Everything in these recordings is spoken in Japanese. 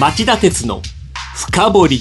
町田鉄の深掘り。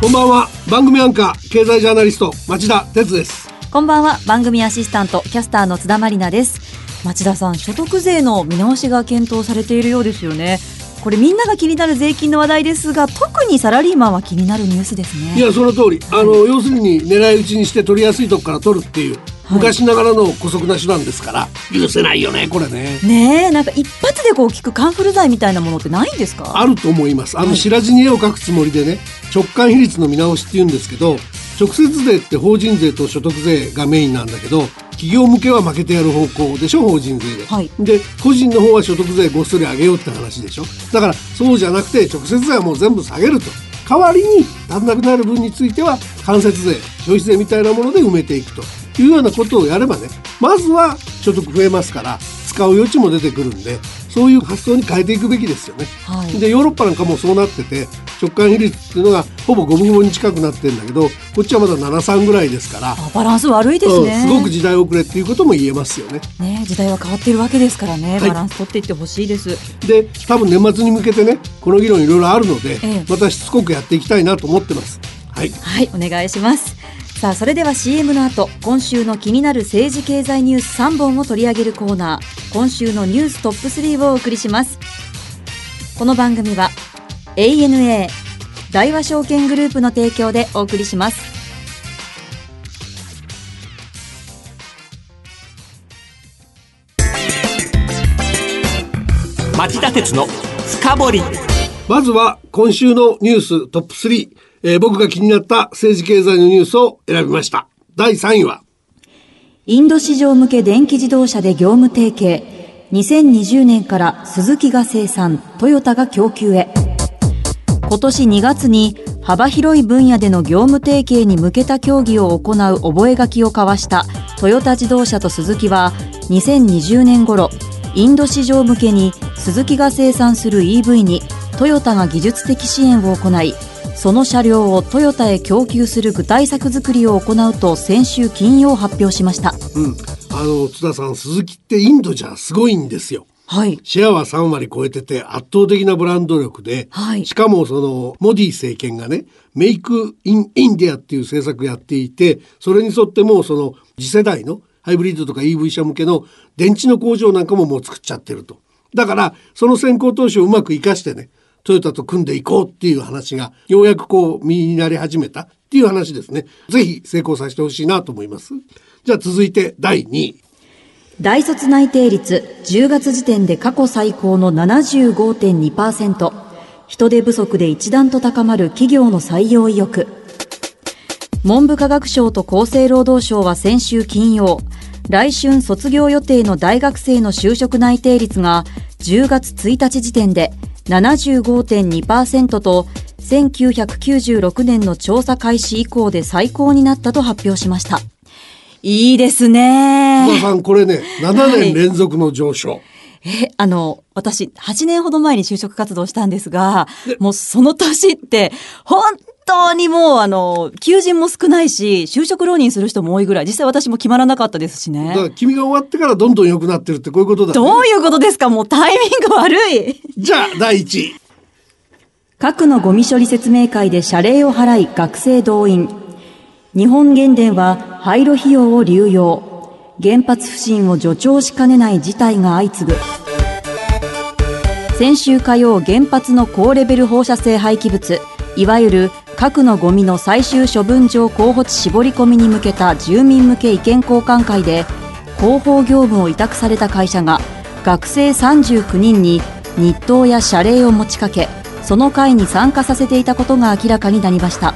こんばんは。番組アンカー経済ジャーナリスト町田鉄です。こんばんは。番組アシスタントキャスターの津田まりなです。町田さん所得税の見直しが検討されているようですよね。これみんなが気になる税金の話題ですが特にサラリーマンは気になるニュースですね。いやその通り、あの要するに狙い撃ちにして取りやすいとこから取るっていう、昔ながらの姑息な手段ですから許せないよね。これね。ねえなんか一発でこう聞くカンフル剤みたいなものってないんですか？あると思います。あの白地に絵を描くつもりでね直感比率の見直しって言うんですけど直接税って法人税と所得税がメインなんだけど企業向けは負けてやる方向でしょ法人税で、はい。で個人の方は所得税ごっそり上げようって話でしょ。だからそうじゃなくて直接税はもう全部下げると。代わりに足んなくなる分については間接税消費税みたいなもので埋めていくというようなことをやればねまずは所得増えますから使う余地も出てくるんでそういう発想に変えていくべきですよね。はい。でヨーロッパなんかもそうなってて直感比率っていうのがほぼ五分五分に近くなってるんだけどこっちはまだ73ぐらいですから、あバランス悪いですね、うんすごく時代遅れっていうことも言えますよね。ね時代は変わっているわけですからね、はい。バランス取っていってほしいです。で多分年末に向けてねこの議論いろいろあるので、ええ。またしつこくやっていきたいなと思ってます。はい。はいお願いしますさあそれでは CM の後今週の気になる政治経済ニュース3本を取り上げるコーナー。今週のニューストップ3をお送りします。この番組は ANA 大和証券グループの提供でお送りします。町田鉄の深掘り。まずは今週のニューストップ3、えー僕が気になった政治経済のニュースを選びました。第3位は。インド市場向け電気自動車で業務提携。2020年からスズキが生産。トヨタが供給へ。今年2月に幅広い分野での業務提携に向けた協議を行う覚書を交わした。トヨタ自動車とスズキは2020年頃インド市場向けにスズキが生産する EV にトヨタが技術的支援を行いその車両をトヨタへ供給する具体策作りを行うと先週金曜発表しましたうん。あの、津田さん、鈴木ってインドじゃすごいんですよ。はいシェアは3割超えてて圧倒的なブランド力で、はいしかもそのモディ政権がねメイクインインディアっていう政策やっていてそれに沿ってもうその次世代のハイブリッドとか EV 車向けの電池の工場なんかももう作っちゃってるとだからその先行投資をうまく生かしてねトヨタと組んでいこうっていう話がようやくこう身になり始めたっていう話ですね。ぜひ成功させてほしいなと思います。じゃあ続いて第2位。大卒内定率10月時点で過去最高の75.2%人手不足で一段と高まる企業の採用意欲。文部科学省と厚生労働省は先週金曜来春卒業予定の大学生の就職内定率が10月1日時点で75.2%と1996年の調査開始以降で最高になったと発表しました。いいですね。津田さんこれね7年連続の上昇、え、あの、私、8年ほど前に就職活動したんですが、もうその年って、本当にもう、あの、求人も少ないし、就職浪人する人も多いぐらい、実際私も決まらなかったですしだからね。君が終わってからどんどん良くなってるってこういうことだ、ね、どういうことですか？もうタイミング悪い。じゃあ第1位核のゴミ処理説明会で謝礼を払い学生動員。日本原電は廃炉費用を流用。原発不信を助長しかねない事態が相次ぐ。先週火曜原発の高レベル放射性廃棄物、いわゆる核のゴミの最終処分場候補地絞り込みに向けた住民向け意見交換会で、広報業務を委託された会社が学生39人に日当や謝礼を持ちかけ、その会に参加させていたことが明らかになりました。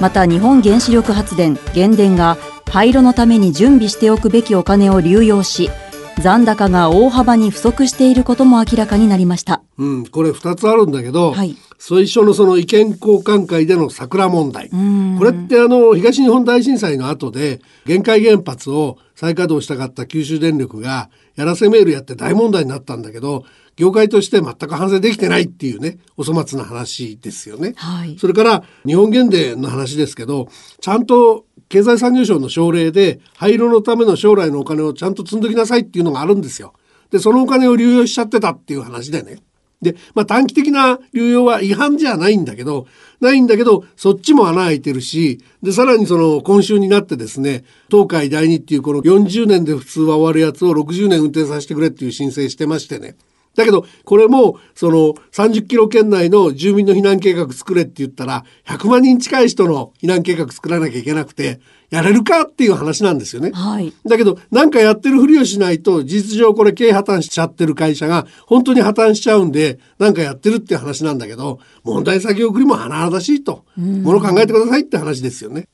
また日本原子力発電原電が廃炉のために準備しておくべきお金を流用し残高が大幅に不足していることも明らかになりました。うん、これ2つあるんだけど、はい最初のその意見交換会での桜問題。んこれってあの東日本大震災の後で限界原発を再稼働したかった九州電力がやらせメールやって大問題になったんだけど、業界として全く反省できてないっていうね、お粗末な話ですよね。はいそれから日本原電の話ですけど、ちゃんと経済産業省の省令で廃炉のための将来のお金をちゃんと積んどきなさいっていうのがあるんですよ。で、そのお金を流用しちゃってたっていう話でね。で、まあ短期的な流用は違反じゃないんだけど、ないんだけど、そっちも穴開いてるし、で、さらにその今週になってですね、東海第二っていうこの40年で普通は終わるやつを60年運転させてくれっていう申請してましてね。だけど、これも、その、30キロ圏内の住民の避難計画作れって言ったら、100万人近い人の避難計画作らなきゃいけなくて、やれるかっていう話なんですよね。はいだけど、なんかやってるふりをしないと、事実上これ経営破綻しちゃってる会社が、本当に破綻しちゃうんで、なんかやってるっていう話なんだけど、問題先送りも甚だしいと。もの考えてくださいって話ですよね。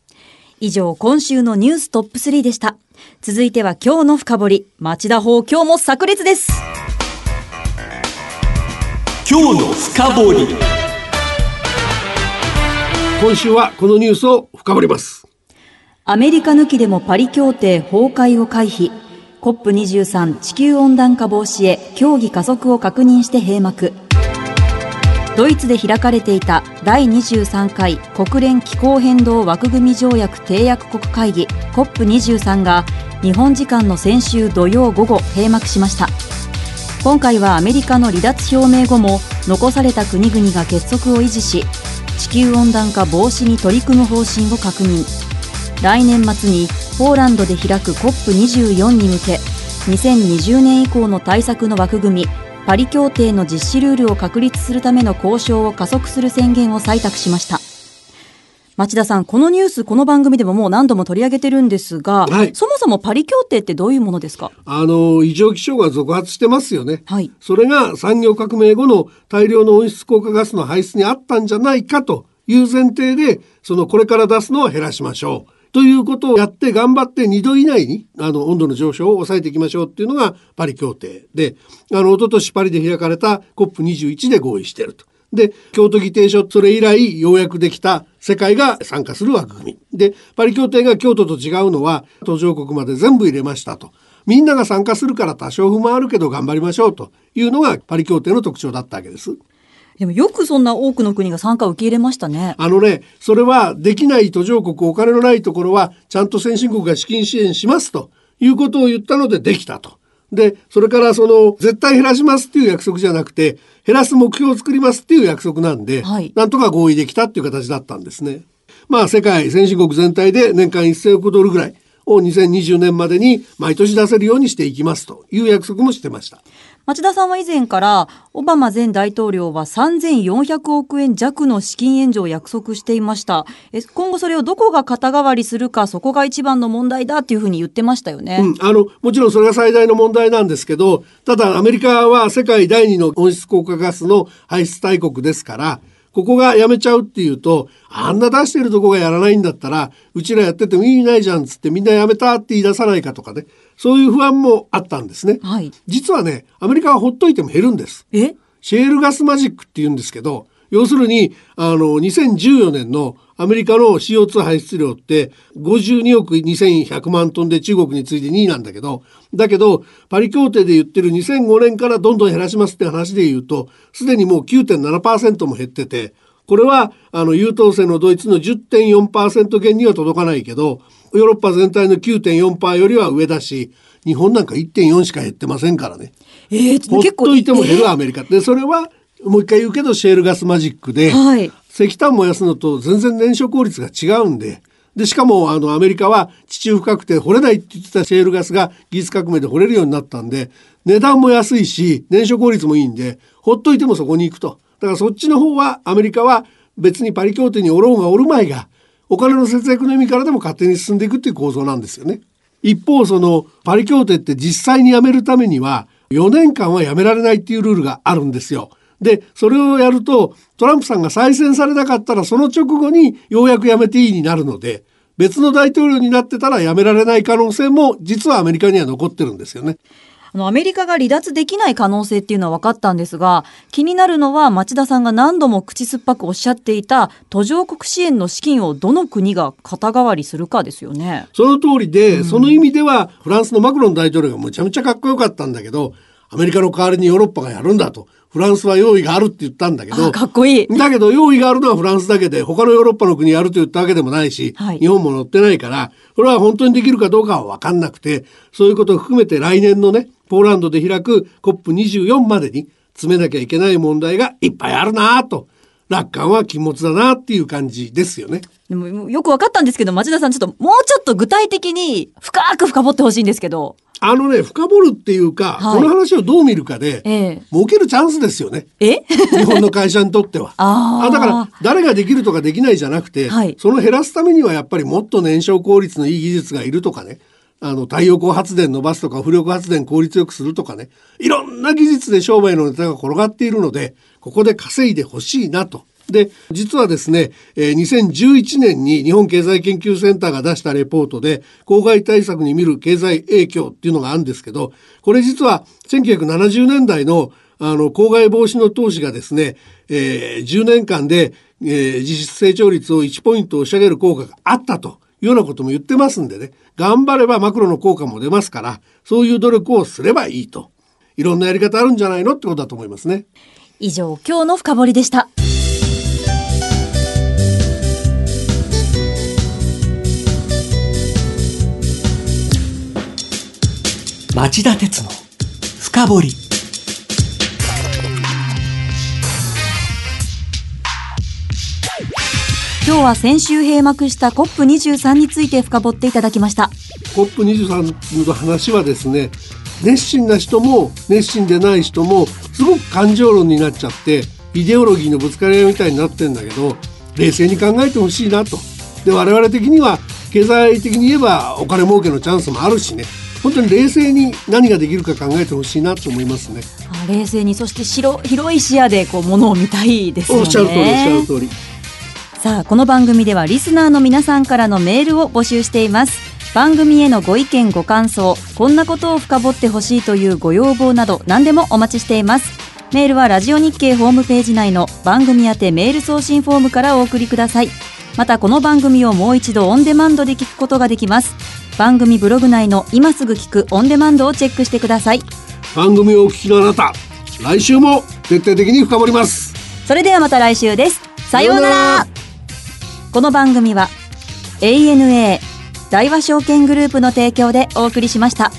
以上、今週のニューストップ3でした。続いては今日の深掘り。町田法今日も炸裂です。今日の深掘り今週はこのニュースを深掘ります。アメリカ抜きでもパリ協定崩壊を回避。COP23 地球温暖化防止へ協議加速を確認して閉幕。ドイツで開かれていた第23回国連気候変動枠組条約締約国会議 COP23 が日本時間の先週土曜午後閉幕しました。今回はアメリカの離脱表明後も残された国々が結束を維持し地球温暖化防止に取り組む方針を確認来年末にポーランドで開く COP24 に向け2020年以降の対策の枠組みパリ協定の実施ルールを確立するための交渉を加速する宣言を採択しました町田さんこのニュースこの番組でももう何度も取り上げてるんですが、はいそもそもパリ協定ってどういうものですか？あの、異常気象が続発してますよね。はいそれが産業革命後の大量の温室効果ガスの排出にあったんじゃないかという前提で、そのこれから出すのを減らしましょう。ということをやって頑張って2度以内にあの温度の上昇を抑えていきましょうっていうのがパリ協定で、あの、一昨年パリで開かれた COP21 で合意していると。で、京都議定書、それ以来ようやくできた世界が参加する枠組み。で、パリ協定が京都と違うのは途上国まで全部入れましたと。みんなが参加するから多少不満あるけど頑張りましょうというのがパリ協定の特徴だったわけです。でもよくそんな多くの国が参加を受け入れましたねあのね、それはできない途上国、お金のないところはちゃんと先進国が資金支援しますということを言ったのでできたと。で、それからその絶対減らしますっていう約束じゃなくて、減らす目標を作りますっていう約束なんで、はいなんとか合意できたっていう形だったんですね。まあ世界先進国全体で年間1000億ドルぐらいを2020年までに毎年出せるようにしていきますという約束もしてました。町田さんは以前からオバマ前大統領は3400億円弱の資金援助を約束していました。今後それをどこが肩代わりするかそこが一番の問題だっていうふうに言ってましたよね、うん、あのもちろんそれが最大の問題なんですけどただアメリカは世界第二の温室効果ガスの排出大国ですからここがやめちゃうっていうとあんな出してるとこがやらないんだったらうちらやってても意味ないじゃんっつってみんなやめたって言い出さないかとかね。そういう不安もあったんですね。はい実はねアメリカはほっといても減るんです。え？シェールガスマジックって言うんですけど、要するに、あの、2014年のアメリカの CO2 排出量って52億2100万トンで中国に次いで2位なんだけど、だけど、パリ協定で言ってる2005年からどんどん減らしますって話で言うと、すでにもう9.7%も減ってて、これは、あの、優等生のドイツの10.4%減には届かないけど、ヨーロッパ全体の9.4%よりは上だし、日本なんか1.4しか減ってませんからね。えーほっ結構といても減るえーアメリカ。で、それは、もう一回言うけど、シェールガスマジックで、はい石炭燃やすのと全然燃焼効率が違うんで、で、しかも、あの、アメリカは地中深くて掘れないって言ってたシェールガスが技術革命で掘れるようになったんで、値段も安いし、燃焼効率もいいんで、ほっといてもそこに行くと。だからそっちの方は、アメリカは別にパリ協定におろうがおるまいが、お金の節約の意味からでも勝手に進んでいくっていう構造なんですよね。一方そのパリ協定って実際にやめるためには4年間はやめられないっていうルールがあるんですよ。で、それをやるとトランプさんが再選されなかったらその直後にようやくやめていいになるので別の大統領になってたらやめられない可能性も実はアメリカには残ってるんですよね。あの、アメリカが離脱できない可能性っていうのは分かったんですが、気になるのは町田さんが何度も口酸っぱくおっしゃっていた途上国支援の資金をどの国が肩代わりするかですよね。その通りで、その意味ではフランスのマクロン大統領がむちゃむちゃかっこよかったんだけど、アメリカの代わりにヨーロッパがやるんだと。フランスは用意があるって言ったんだけど、かっこいい。だけど用意があるのはフランスだけで、他のヨーロッパの国やると言ったわけでもないし、はい、日本も乗ってないから、これは本当にできるかどうかはわかんなくて、そういうことを含めて来年のね、ポーランドで開く COP24 までに詰めなきゃいけない問題がいっぱいあるなと。楽観は禁物だなっていう感じですよね。でもよく分かったんですけど、町田さんちょっともうちょっと具体的に深く深掘ってほしいんですけど。あのね、深掘るっていうか、はい、この話をどう見るかで、ええ、儲けるチャンスですよね。え？日本の会社にとっては。ああだから、誰ができるとかできないじゃなくて、はい、その減らすためにはやっぱりもっと燃焼効率のいい技術がいるとかね、あの、太陽光発電伸ばすとか、浮力発電効率よくするとかね、いろんな技術で商売のネタが転がっているので、ここで稼いでほしいなと。で、実はですね、2011年に日本経済研究センターが出したレポートで、公害対策に見る経済影響っていうのがあるんですけど、これ実は1970年代のあの、公害防止の投資がですね、えー、10年間で、えー、実質成長率を1ポイント押し上げる効果があったというようなことも言ってますんでね、頑張ればマクロの効果も出ますから、そういう努力をすればいいと。いろんなやり方あるんじゃないのってことだと思いますね。以上、今日の深掘りでした。町田鉄の深掘り。今日は先週閉幕した COP23 について深掘っていただきました。COP23 の話はですね熱心な人も熱心でない人もすごく感情論になっちゃってイデオロギーのぶつかり合いみたいになってんだけど冷静に考えてほしいなと。で我々的には経済的に言えばお金儲けのチャンスもあるしね本当に冷静に何ができるか考えてほしいなと思いますね。あ冷静にそして広広い視野でこうものを見たいですよね。おっしゃる通りおっしゃる通り。さあこの番組ではリスナーの皆さんからのメールを募集しています。番組へのご意見ご感想こんなことを深掘ってほしいというご要望など何でもお待ちしています。メールはラジオ日経ホームページ内の番組宛てメール送信フォームからお送りください。またこの番組をもう一度オンデマンドで聞くことができます。番組ブログ内の今すぐ聞くオンデマンドをチェックしてください。番組をお聞きのあなた来週も徹底的に深掘ります。それではまた来週です。さようなら。この番組は ANA 大和証券グループの提供でお送りしました。